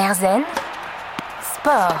Erzen Sport.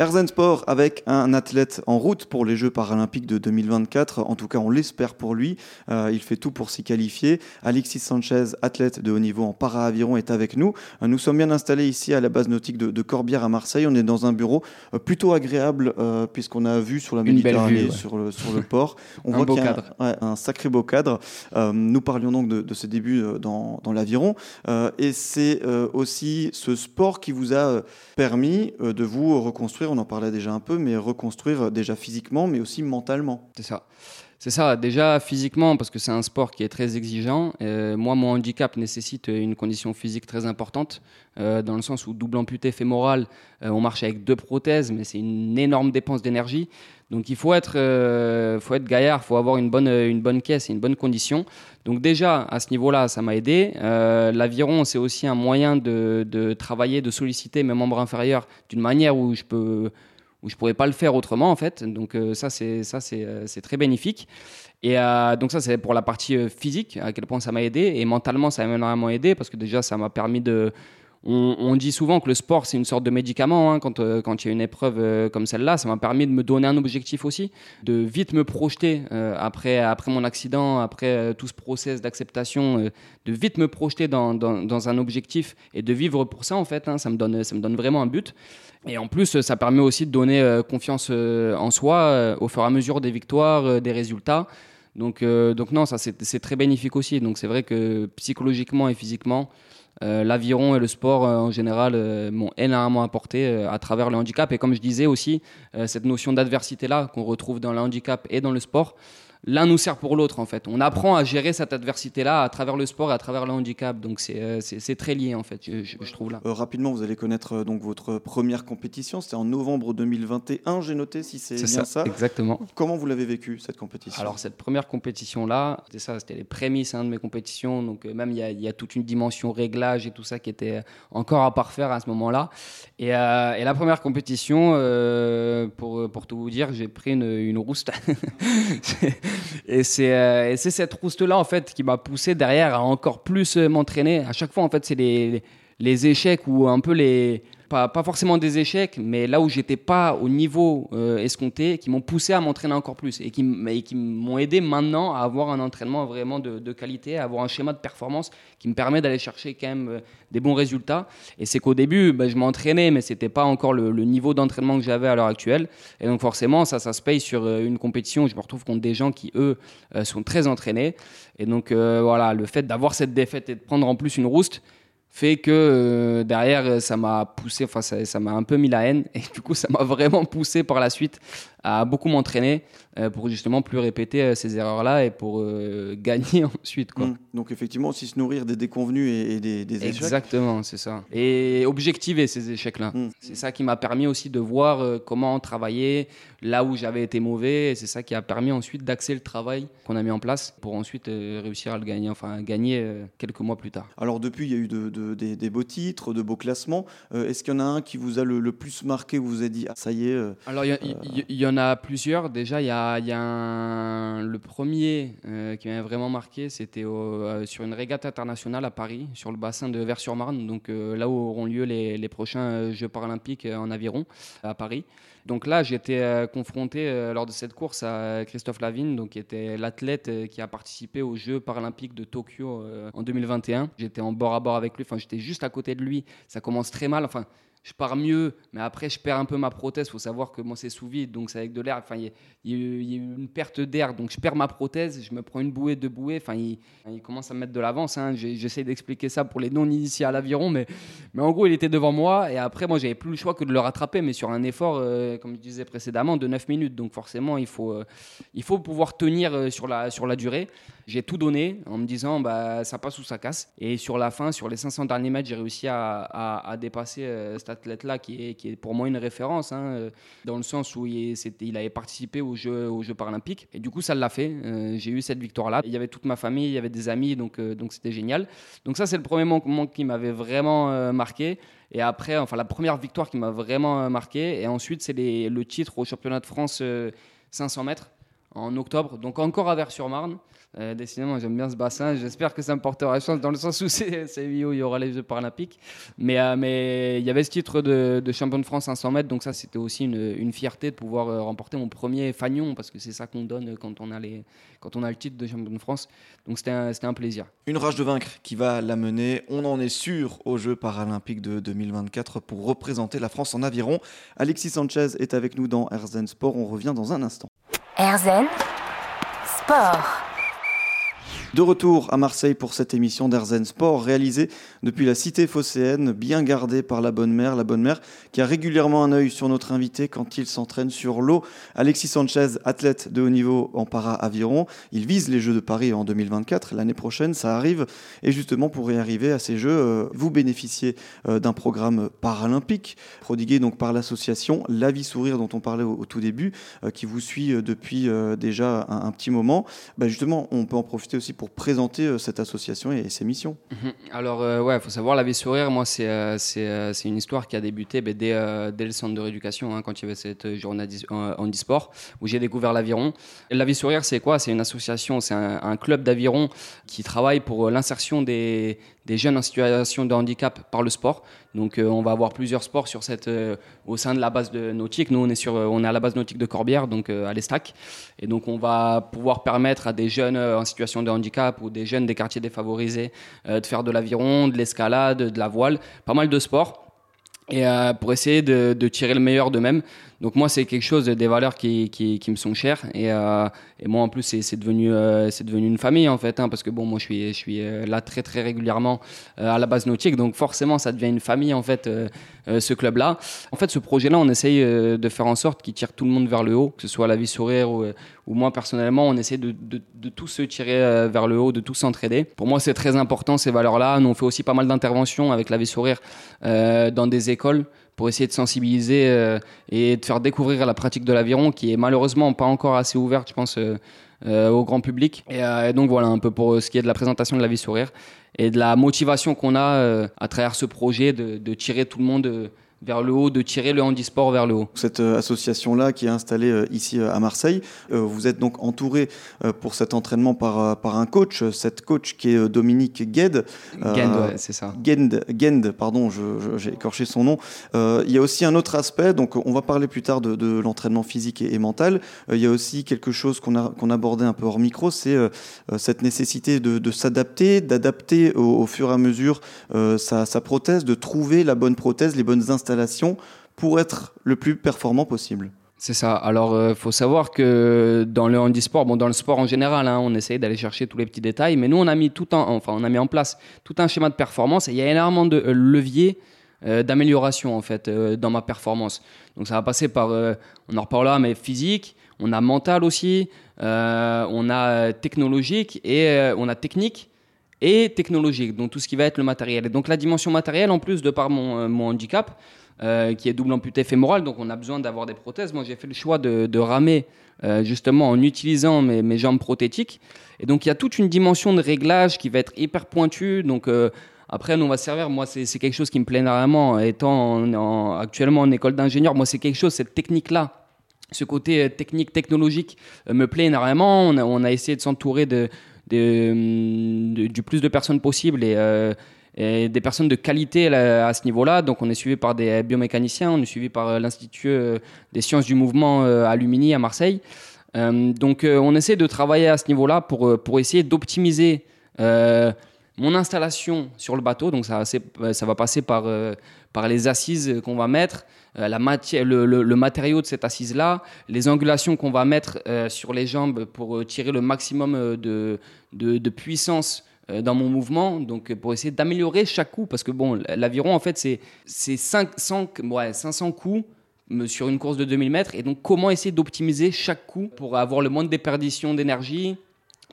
Erzen Sport avec un athlète en route pour les Jeux paralympiques de 2024. En tout cas, on l'espère pour lui. Euh, il fait tout pour s'y qualifier. Alexis Sanchez, athlète de haut niveau en para-aviron, est avec nous. Euh, nous sommes bien installés ici à la base nautique de, Corbière à Marseille. On est dans un bureau euh, plutôt agréable puisqu'on a vu sur la Méditerranée, sur, le, sur le port. On un voit qu'il y a un, sacré beau cadre. nous parlions donc de, de ses débuts dans, dans l'aviron. et c'est aussi ce sport qui vous a permis de vous reconstruire on en parlait déjà un peu, mais reconstruire déjà physiquement, mais aussi mentalement. C'est ça. C'est ça, déjà physiquement, parce que c'est un sport qui est très exigeant. Euh, moi, mon handicap nécessite une condition physique très importante, euh, dans le sens où double amputé fémoral, euh, on marche avec deux prothèses, mais c'est une énorme dépense d'énergie. Donc il faut être, faut être gaillard, il faut avoir une bonne, une bonne caisse et une bonne condition. Donc déjà, à ce niveau-là, ça m'a aidé. L'aviron, c'est aussi un moyen de, de, travailler, de solliciter mes membres inférieurs d'une manière où je peux où je pourrais pas le faire autrement en fait. Donc euh, ça c'est ça c'est euh, très bénéfique. Et euh, donc ça c'est pour la partie physique à quel point ça m'a aidé et mentalement ça m'a énormément aidé parce que déjà ça m'a permis de on, dit souvent que le sport, c'est une sorte de médicament. Hein, quand, quand il y a une épreuve comme celle-là, ça m'a permis de me donner un objectif aussi, de vite me projeter après, après mon accident, après tout ce process d'acceptation, de vite me projeter dans, dans, un objectif et de vivre pour ça, en fait. Hein, ça, me donne, ça me donne vraiment un but. Et en plus, ça permet aussi de donner euh, confiance euh, en soi euh, au fur et à mesure des victoires, des résultats. Donc, donc non, ça c'est très bénéfique aussi. Donc c'est vrai que psychologiquement et physiquement, l'aviron et le sport en général m'ont énormément apporté à travers le handicap. Et comme je disais aussi, cette notion d'adversité-là qu'on retrouve dans le handicap et dans le sport, l'un nous sert pour l'autre en fait. On apprend à gérer cette adversité-là à travers le sport et à travers le handicap. Donc c'est euh, très lié en fait, je, trouve là. Euh, rapidement, vous allez connaître euh, donc votre première compétition. C'était en novembre 2021, j'ai noté si c'est bien ça, Exactement. Comment vous l'avez vécu cette compétition? Alors cette première compétition-là, c'était ça, c'était les prémices hein, de mes compétitions. Donc même il y, a toute une dimension réglage et tout ça qui était encore à parfaire à ce moment-là. Et, et, la première compétition, pour, pour tout vous dire, j'ai pris une, une rouste. Euh, et c'est cette rouste-là, en fait, qui m'a poussé derrière à encore plus euh, m'entraîner. À chaque fois, en fait, c'est les, les échecs ou un peu les pas, forcément des échecs, mais là où j'étais pas au niveau euh, escompté, qui m'ont poussé à m'entraîner encore plus et qui, m'ont aidé maintenant à avoir un entraînement vraiment de, qualité, à avoir un schéma de performance qui me permet d'aller chercher quand même euh, des bons résultats. Et c'est qu'au début, bah, je m'entraînais, mais c'était pas encore le, niveau d'entraînement que j'avais à l'heure actuelle. Et donc forcément, ça, ça se paye sur euh, une compétition. Je me retrouve contre des gens qui, eux, sont très entraînés. Et donc voilà, le fait d'avoir cette défaite et de prendre en plus une rouste, fait que euh, derrière ça m'a poussé enfin ça m'a un peu mis la haine. Et du coup ça m'a vraiment poussé par la suite à beaucoup m'entraîner. euh, pour justement plus répéter euh, ces erreurs-là et pour euh, gagner ensuite. Quoi. Mmh. Donc effectivement aussi se nourrir des déconvenus et, des, échecs. Exactement, c'est ça. Et objectiver ces échecs-là. Mmh. C'est ça qui m'a permis aussi de voir comment travailler là où j'avais été mauvais. Et c'est ça qui a permis ensuite d'axer le travail qu'on a mis en place pour ensuite réussir à le gagner, enfin gagner quelques mois plus tard. Alors depuis, il y a eu de, des, beaux titres, de beaux classements. Est-ce qu'il y en a un qui vous a le, plus marqué, vous vous avez dit, ah, ça y est Alors il y, en a plusieurs. Déjà, il y a, y a le premier euh, qui m'a vraiment marqué, c'était euh, sur une régate internationale à Paris, sur le bassin de Vers-sur-Marne, donc euh, là où auront lieu les, prochains Jeux paralympiques en aviron à Paris. Donc là, j'étais confronté lors de cette course à Christophe Lavigne, donc qui était l'athlète qui a participé aux Jeux paralympiques de Tokyo en 2021. J'étais en bord à bord avec lui, enfin j'étais juste à côté de lui. Ça commence très mal, enfin je pars mieux, mais après je perds un peu ma prothèse. Il faut savoir que moi c'est sous vide, donc c'est avec de l'air. Enfin, il y, a eu une perte d'air, donc je perds ma prothèse, je me prends une bouée, deux bouées. Enfin, il, commence à me mettre de l'avance. Hein. J'essaie d'expliquer ça pour les non-initiés à l'aviron, mais, en gros il était devant moi et après moi j'avais plus le choix que de le rattraper, mais sur un effort, euh, comme je disais précédemment, de 9 minutes. Donc forcément il faut, euh, pouvoir tenir euh, sur la durée. J'ai tout donné en me disant bah, ça passe ou ça casse. Et sur la fin, sur les 500 derniers mètres, j'ai réussi à, à, dépasser athlète-là qui est, qui est pour moi une référence, hein, euh, dans le sens où il, il avait participé aux Jeux, aux Jeux paralympiques. Et du coup, ça l'a fait. Euh, j'ai eu cette victoire-là. Il y avait toute ma famille, il y avait des amis, donc euh, donc c'était génial. Donc ça, c'est le premier moment qui m'avait vraiment marqué. Et après, enfin, la première victoire qui m'a vraiment marqué. Et ensuite, c'est le titre au championnat de France 500 mètres en octobre, donc encore à Vers-sur-Marne. Euh, décidément, j'aime bien ce bassin. J'espère que ça me portera chance dans le sens où c'est où il y aura les Jeux paralympiques. Mais, euh, il y avait ce titre de, champion de France 500 mètres, donc ça c'était aussi une, fierté de pouvoir euh, remporter mon premier fagnon parce que c'est ça qu'on donne quand on, a les, quand on a le titre de champion de France. Donc c'était un, un, plaisir. Une rage de vaincre qui va l'amener, on en est sûr, aux Jeux paralympiques de 2024 pour représenter la France en aviron. Alexis Sanchez est avec nous dans Herzen Sport. On revient dans un instant. Herzen Sport. De retour à Marseille pour cette émission d'Erzen Sport réalisée depuis la cité phocéenne, bien gardée par la bonne mère, la bonne mère qui a régulièrement un œil sur notre invité quand il s'entraîne sur l'eau. Alexis Sanchez, athlète de haut niveau en para-aviron, il vise les Jeux de Paris en 2024, l'année prochaine, ça arrive. Et justement, pour y arriver à ces Jeux, euh, vous bénéficiez euh, d'un programme paralympique prodigué donc par l'association La Vie Sourire dont on parlait au, tout début, euh, qui vous suit depuis déjà un, petit moment. Bah, justement, on peut en profiter aussi pour présenter euh, cette association et ses missions. Mhm. Alors, euh, ouais, il faut savoir, La Vie Sourire, moi, c'est euh, c'est une histoire qui a débuté ben, dès, dès, le centre de rééducation, hein, quand il y avait cette journée handisport, où j'ai découvert l'aviron. La Vie Sourire, c'est quoi? C'est une association, c'est un, un, club d'aviron qui travaille pour l'insertion des, des jeunes en situation de handicap par le sport. Donc euh, on va avoir plusieurs sports sur cette, euh, au sein de la base de nautique. Nous on est, sur, euh, on est à la base nautique de Corbière, donc à l'Estac. Et donc on va pouvoir permettre à des jeunes en situation de handicap ou des jeunes des quartiers défavorisés de faire de l'aviron, de l'escalade, de la voile, pas mal de sports. Et pour essayer de, tirer le meilleur d'eux-mêmes. Donc moi, c'est quelque chose, des valeurs qui, me sont chères. Et, euh, et moi, en plus, c'est devenu, euh, devenu une famille, en fait. Hein, parce que bon, moi, je suis, je suis euh, là très, très régulièrement à la base nautique. Donc forcément, ça devient une famille, en fait, ce club-là. En fait, ce projet-là, on essaye de faire en sorte qu'il tire tout le monde vers le haut, que ce soit la vie sourire ou, ou moi, personnellement, on essaie de, de, de tous se tirer vers le haut, de tous s'entraider. Pour moi, c'est très important, ces valeurs-là. Nous, on fait aussi pas mal d'interventions avec la vie sourire dans des écoles pour essayer de sensibiliser euh, et de faire découvrir la pratique de l'aviron qui est malheureusement pas encore assez ouverte, je pense, euh, euh, au grand public. Et, donc voilà un peu pour ce qui est de la présentation de la vie sourire et de la motivation qu'on a à travers ce projet de, de tirer tout le monde vers le haut, de tirer le handisport vers le haut. Cette euh, association-là qui est installée euh, ici euh, à Marseille, vous êtes donc entouré pour cet entraînement par, par un coach, cette coach qui est Dominique Gued. Gend, c'est ça. Gend, Gend pardon, j'ai écorché son nom. il y a aussi un autre aspect, donc on va parler plus tard de, l'entraînement physique et, mental. il y a aussi quelque chose qu'on abordait un peu hors micro, c'est cette nécessité de, s'adapter, d'adapter au, fur et à mesure sa, sa prothèse, de trouver la bonne prothèse, les bonnes installations pour être le plus performant possible. C'est ça. Alors, euh, faut savoir que dans le handisport, bon, dans le sport en général, hein, on essaye d'aller chercher tous les petits détails, mais nous, on a mis tout un, enfin, on a mis en place tout un schéma de performance et il y a énormément de euh, leviers euh, d'amélioration en fait dans ma performance. Donc, ça va passer par, on en reparlera, mais physique, on a mental aussi, on a technologique et on a technique et technologique, donc tout ce qui va être le matériel. Et donc la dimension matérielle, en plus de par mon handicap, euh, qui est double amputé fémoral, donc on a besoin d'avoir des prothèses. Moi, j'ai fait le choix de, ramer euh, justement en utilisant mes, jambes prothétiques. Et donc, il y a toute une dimension de réglage qui va être hyper pointue. Donc, euh, après, nous, on va servir. Moi, c'est quelque chose qui me plaît énormément. Étant actuellement en école d'ingénieur, moi, c'est quelque chose, cette technique-là, ce côté technique, technologique, me plaît énormément. On a, essayé de s'entourer de, du plus de personnes possible et et des personnes de qualité à ce niveau-là. Donc on est suivi par des biomécaniciens, on est suivi par euh, l'Institut euh, des sciences du mouvement euh, à Lumini à Marseille. donc on essaie de travailler à ce niveau-là pour, pour essayer d'optimiser mon installation sur le bateau. Donc ça, ça va passer par, par les assises qu'on va mettre, le, matériau de cette assise-là, les angulations qu'on va mettre sur les jambes pour tirer le maximum de, de, puissance dans mon mouvement, donc pour essayer d'améliorer chaque coup, parce que bon, l'aviron en fait c'est c'est 500 ouais, 500 coups sur une course de 2000 mètres, et donc comment essayer d'optimiser chaque coup pour avoir le moins de déperdition d'énergie,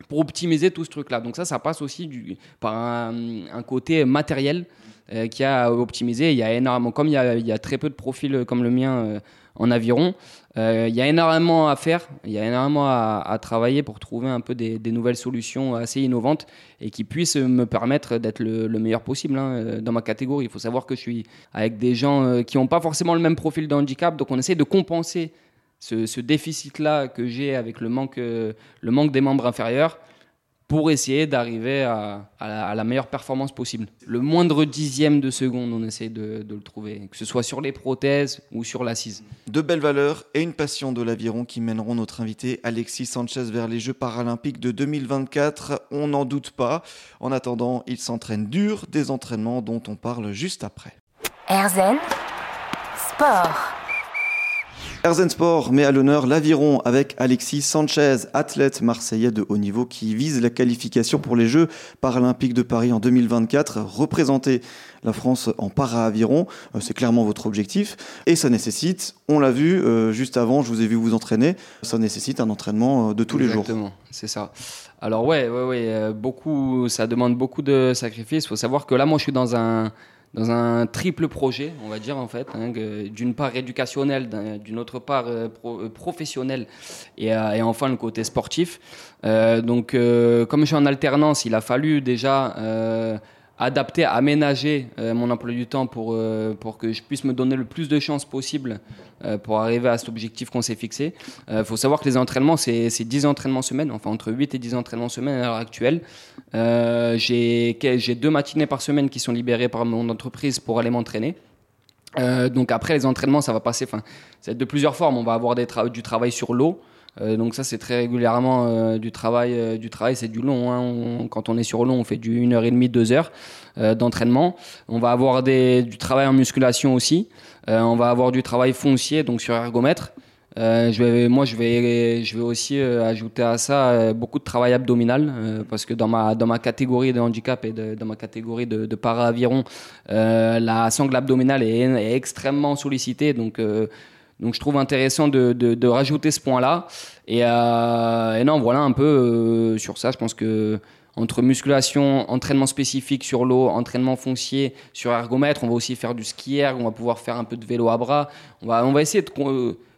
pour optimiser tout ce truc-là. Donc ça, ça passe aussi par un, côté matériel euh, qui a optimisé. Il y a énormément, comme il y a, très peu de profils comme le mien euh, en aviron, euh, il y a énormément à faire, il y a énormément à, travailler pour trouver un peu des, nouvelles solutions assez innovantes et qui puissent me permettre d'être le, meilleur possible hein, euh, dans ma catégorie. Il faut savoir que je suis avec des gens qui n'ont pas forcément le même profil de handicap, donc on essaie de compenser ce, déficit-là que j'ai avec le manque, le manque des membres inférieurs pour essayer d'arriver à, la, meilleure performance possible. Le moindre dixième de seconde, on essaie de, le trouver, que ce soit sur les prothèses ou sur l'assise. De belles valeurs et une passion de l'aviron qui mèneront notre invité Alexis Sanchez vers les Jeux paralympiques de 2024. On n'en doute pas. En attendant, il s'entraîne dur, des entraînements dont on parle juste après. Erzen Sport. Erzen Sport met à l'honneur l'aviron avec Alexis Sanchez, athlète marseillais de haut niveau qui vise la qualification pour les Jeux paralympiques de Paris en 2024. Représenter la France en para-aviron, euh, c'est clairement votre objectif. Et ça nécessite, on l'a vu euh, juste avant, je vous ai vu vous entraîner, ça nécessite un entraînement euh, de tous les jours. Exactement, c'est ça. Alors ouais, ouais, ouais, beaucoup, ça demande beaucoup de sacrifices. Il faut savoir que là, moi, je suis dans un dans un triple projet, on va dire en fait, hein, d'une part éducationnel, d'une autre part euh, euh, professionnel et, euh, et, enfin le côté sportif. donc comme je suis en alternance, il a fallu déjà adapter, aménager euh, mon emploi du temps pour, euh, pour que je puisse me donner le plus de chances possible euh, pour arriver à cet objectif qu'on s'est fixé. Il faut savoir que les entraînements, c'est 10 entraînements semaine, enfin entre 8 et 10 entraînements semaine à l'heure actuelle. J'ai deux matinées par semaine qui sont libérées par mon entreprise pour aller m'entraîner. donc après les entraînements, ça va passer, ça va être de plusieurs formes. On va avoir du travail sur l'eau, euh, donc ça c'est très régulièrement euh, du travail. Euh, du travail c'est du long. Hein. quand on est sur long, on fait du 1h30, 2 heures d'entraînement. On va avoir du travail en musculation aussi. on va avoir du travail foncier donc sur ergomètre. Vais, moi, je vais, je vais aussi ajouter à ça beaucoup de travail abdominal parce que dans ma, dans ma catégorie de handicap et dans ma catégorie de, para-aviron, la sangle abdominale est, extrêmement sollicitée. Donc, donc je trouve intéressant de, de, rajouter ce point-là. Et, euh, non, voilà un peu euh, sur ça. Je pense que entre musculation, entraînement spécifique sur l'eau, entraînement foncier sur ergomètre, on va aussi faire du ski on va pouvoir faire un peu de vélo à bras. On va, on va essayer de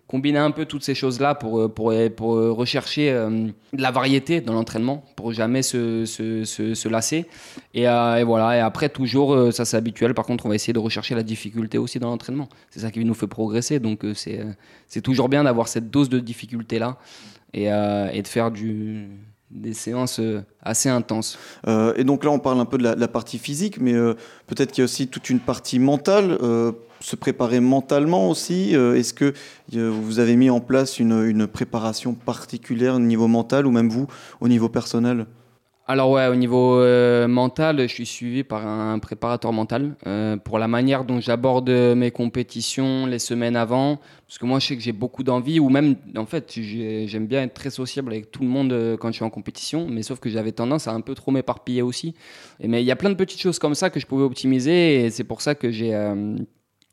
combiner un peu toutes ces choses-là pour, euh, pour, euh, euh, rechercher de la variété dans l'entraînement, pour jamais se, se, se, lasser. Et, voilà, et après, toujours, ça c'est habituel, par contre, on va essayer de rechercher la difficulté aussi dans l'entraînement. C'est ça qui nous fait progresser, donc c'est, c'est toujours bien d'avoir cette dose de difficulté-là et, et de faire des séances assez intenses. et donc là, on parle un peu de la, partie physique, mais peut-être qu'il y a aussi toute une partie mentale se préparer mentalement aussi euh, Est-ce que euh, vous avez mis en place une, une, préparation particulière au niveau mental ou même vous au niveau personnel? Alors ouais, au niveau euh, mental, je suis suivi par un préparateur mental pour la manière dont j'aborde mes compétitions les semaines avant, parce que moi je sais que j'ai beaucoup d'envie, ou même en fait j'aime bien être très sociable avec tout le monde quand je suis en compétition, mais sauf que j'avais tendance à un peu trop m'éparpiller aussi. Mais il y a plein de petites choses comme ça que je pouvais optimiser, et c'est pour ça que j'ai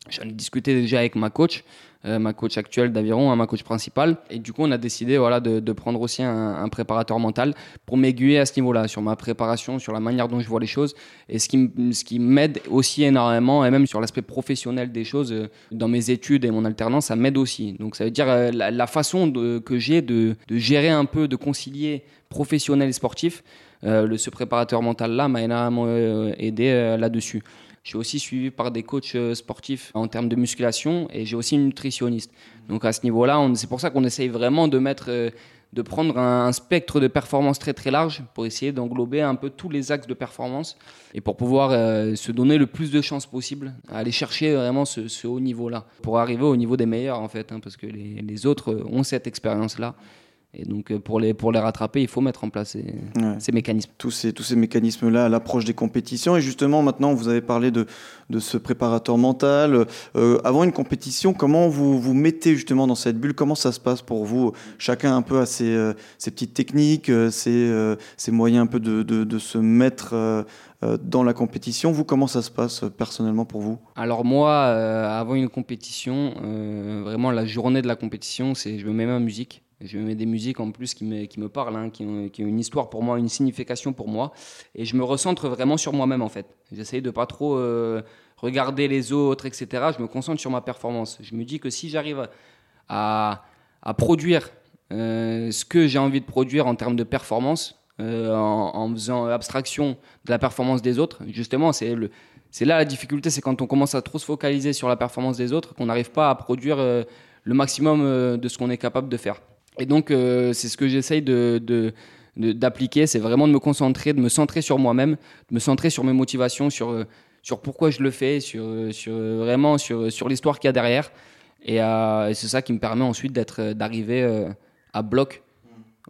J'en ai discuté déjà avec ma coach, euh, ma coach actuelle d'aviron, hein, ma coach principale. Et du coup, on a décidé voilà, de, prendre aussi un, préparateur mental pour m'aiguiller à ce niveau-là, sur ma préparation, sur la manière dont je vois les choses. Et ce qui, ce qui m'aide aussi énormément, et même sur l'aspect professionnel des choses, euh, dans mes études et mon alternance, ça m'aide aussi. Donc ça veut dire euh, la, façon que j'ai de, gérer un peu, de concilier professionnel et sportif. ce préparateur mental-là m'a énormément aidé là-dessus. Je suis aussi suivi par des coachs euh, sportifs en termes de musculation et j'ai aussi une nutritionniste. Donc à ce niveau-là, c'est pour ça qu'on essaye vraiment de mettre, euh, de prendre un, spectre de performance très très large pour essayer d'englober un peu tous les axes de performance et pour pouvoir euh, se donner le plus de chances possible à aller chercher vraiment ce, haut niveau-là pour arriver au niveau des meilleurs en fait, hein, parce que les, les autres ont cette expérience-là. Et donc, euh, pour les, pour les rattraper, il faut mettre en place ces, ces mécanismes. Tous ces, tous ces mécanismes-là à l'approche des compétitions. Et justement, maintenant, vous avez parlé de, de ce préparateur mental. Euh, avant une compétition, comment vous vous mettez justement dans cette bulle? Comment ça se passe pour vous? Chacun un peu a ses, euh, ses petites techniques, ses, ses, moyens un peu de, de, de se mettre dans la compétition. Vous, comment ça se passe personnellement pour vous? Alors moi, avant une compétition, vraiment la journée de la compétition, c'est je me mets ma musique. Je mets des musiques en plus qui me, qui me parlent, hein, qui, ont, qui, ont, une histoire pour moi, une signification pour moi. Et je me recentre vraiment sur moi-même en fait. J'essaye de pas trop euh, regarder les autres, etc. Je me concentre sur ma performance. Je me dis que si j'arrive à, à, produire euh, ce que j'ai envie de produire en termes de performance, euh, en, en, faisant abstraction de la performance des autres, justement, c'est le, c'est là la difficulté, c'est quand on commence à trop se focaliser sur la performance des autres, qu'on n'arrive pas à produire le maximum de ce qu'on est capable de faire. Et donc, c'est ce que j'essaye de, d'appliquer, c'est vraiment de me concentrer, de me centrer sur moi-même, de me centrer sur mes motivations, sur, sur pourquoi je le fais, sur, sur vraiment sur, sur l'histoire qu'il y a derrière. Et, c'est ça qui me permet ensuite d'être, d'arriver à bloc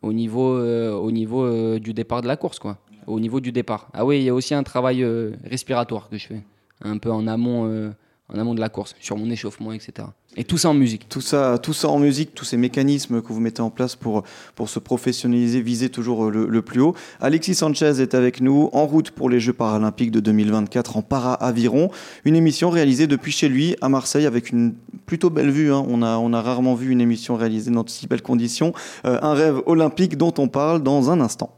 au niveau, au niveau du départ de la course, quoi au niveau du départ. Ah oui, il y a aussi un travail euh, respiratoire que je fais, un peu en amont, euh, en amont de la course, sur mon échauffement, etc. Et tout ça en musique. Tout ça, tout ça en musique, tous ces mécanismes que vous mettez en place pour, pour se professionnaliser, viser toujours le, plus haut. Alexis Sanchez est avec nous, en route pour les Jeux paralympiques de 2024 en para-aviron. Une émission réalisée depuis chez lui, à Marseille, avec une plutôt belle vue. Hein. On, a, on a rarement vu une émission réalisée dans de si belles conditions. Euh, un rêve olympique dont on parle dans un instant.